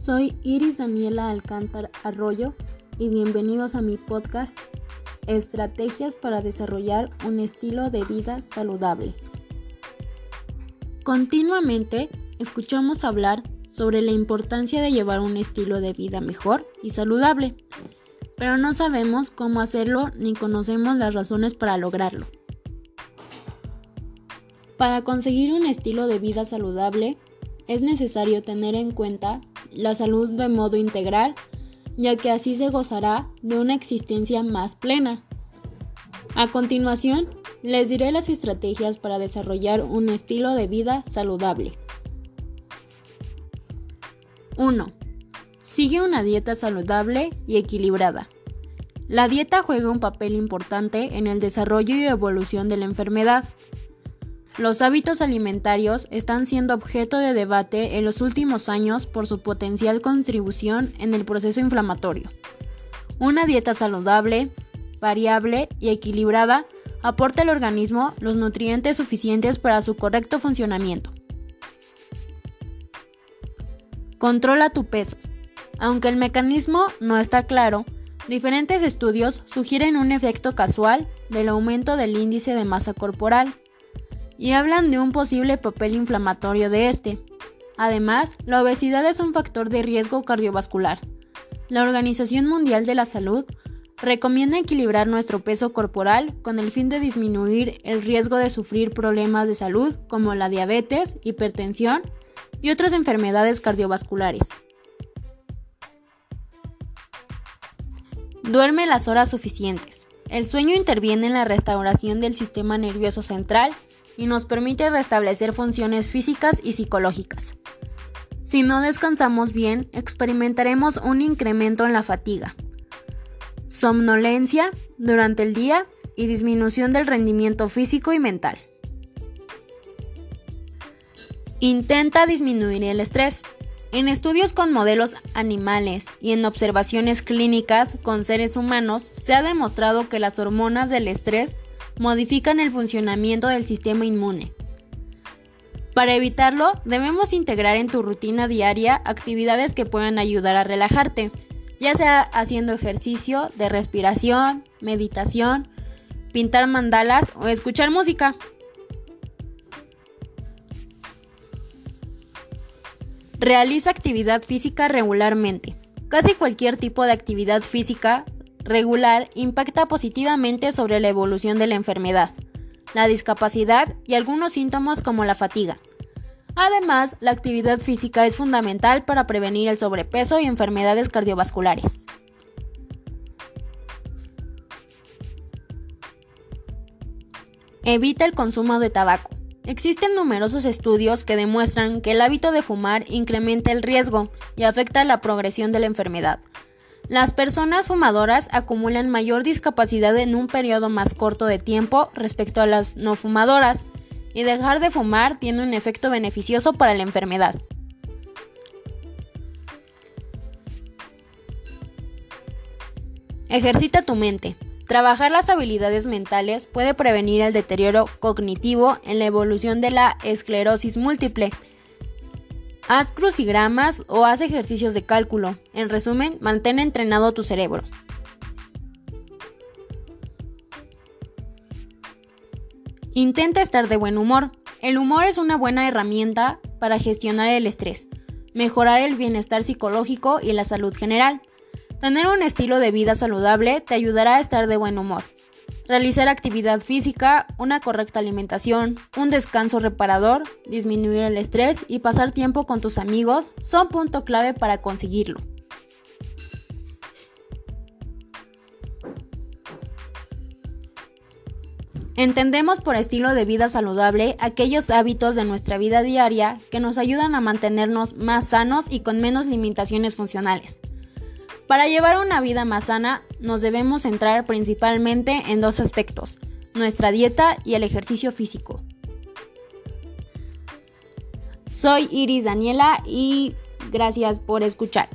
Soy Iris Daniela Alcántar Arroyo y bienvenidos a mi podcast Estrategias para desarrollar un estilo de vida saludable. Continuamente escuchamos hablar sobre la importancia de llevar un estilo de vida mejor y saludable, pero no sabemos cómo hacerlo ni conocemos las razones para lograrlo. Para conseguir un estilo de vida saludable, es necesario tener en cuenta la salud de modo integral, ya que así se gozará de una existencia más plena. A continuación, les diré las estrategias para desarrollar un estilo de vida saludable. 1. Sigue una dieta saludable y equilibrada. La dieta juega un papel importante en el desarrollo y evolución de la enfermedad. Los hábitos alimentarios están siendo objeto de debate en los últimos años por su potencial contribución en el proceso inflamatorio. Una dieta saludable, variable y equilibrada aporta al organismo los nutrientes suficientes para su correcto funcionamiento. Controla tu peso. Aunque el mecanismo no está claro, diferentes estudios sugieren un efecto casual del aumento del índice de masa corporal y hablan de un posible papel inflamatorio de este. Además, la obesidad es un factor de riesgo cardiovascular. La Organización Mundial de la Salud recomienda equilibrar nuestro peso corporal con el fin de disminuir el riesgo de sufrir problemas de salud como la diabetes, hipertensión y otras enfermedades cardiovasculares. Duerme las horas suficientes. El sueño interviene en la restauración del sistema nervioso central y nos permite restablecer funciones físicas y psicológicas. Si no descansamos bien, experimentaremos un incremento en la fatiga, somnolencia durante el día y disminución del rendimiento físico y mental. Intenta disminuir el estrés. En estudios con modelos animales y en observaciones clínicas con seres humanos se ha demostrado que las hormonas del estrés modifican el funcionamiento del sistema inmune. Para evitarlo, debemos integrar en tu rutina diaria actividades que puedan ayudar a relajarte, ya sea haciendo ejercicio de respiración, meditación, pintar mandalas o escuchar música. Realiza actividad física regularmente. Casi cualquier tipo de actividad física regular impacta positivamente sobre la evolución de la enfermedad, la discapacidad y algunos síntomas como la fatiga. Además, la actividad física es fundamental para prevenir el sobrepeso y enfermedades cardiovasculares. Evita el consumo de tabaco. Existen numerosos estudios que demuestran que el hábito de fumar incrementa el riesgo y afecta la progresión de la enfermedad. Las personas fumadoras acumulan mayor discapacidad en un periodo más corto de tiempo respecto a las no fumadoras, y dejar de fumar tiene un efecto beneficioso para la enfermedad. Ejercita tu mente. Trabajar las habilidades mentales puede prevenir el deterioro cognitivo en la evolución de la esclerosis múltiple. Haz crucigramas o haz ejercicios de cálculo. En resumen, mantén entrenado tu cerebro. Intenta estar de buen humor. El humor es una buena herramienta para gestionar el estrés, mejorar el bienestar psicológico y la salud general. Tener un estilo de vida saludable te ayudará a estar de buen humor. Realizar actividad física, una correcta alimentación, un descanso reparador, disminuir el estrés y pasar tiempo con tus amigos son punto clave para conseguirlo. Entendemos por estilo de vida saludable aquellos hábitos de nuestra vida diaria que nos ayudan a mantenernos más sanos y con menos limitaciones funcionales. Para llevar una vida más sana, nos debemos centrar principalmente en dos aspectos, nuestra dieta y el ejercicio físico. Soy Iris Daniela y gracias por escuchar.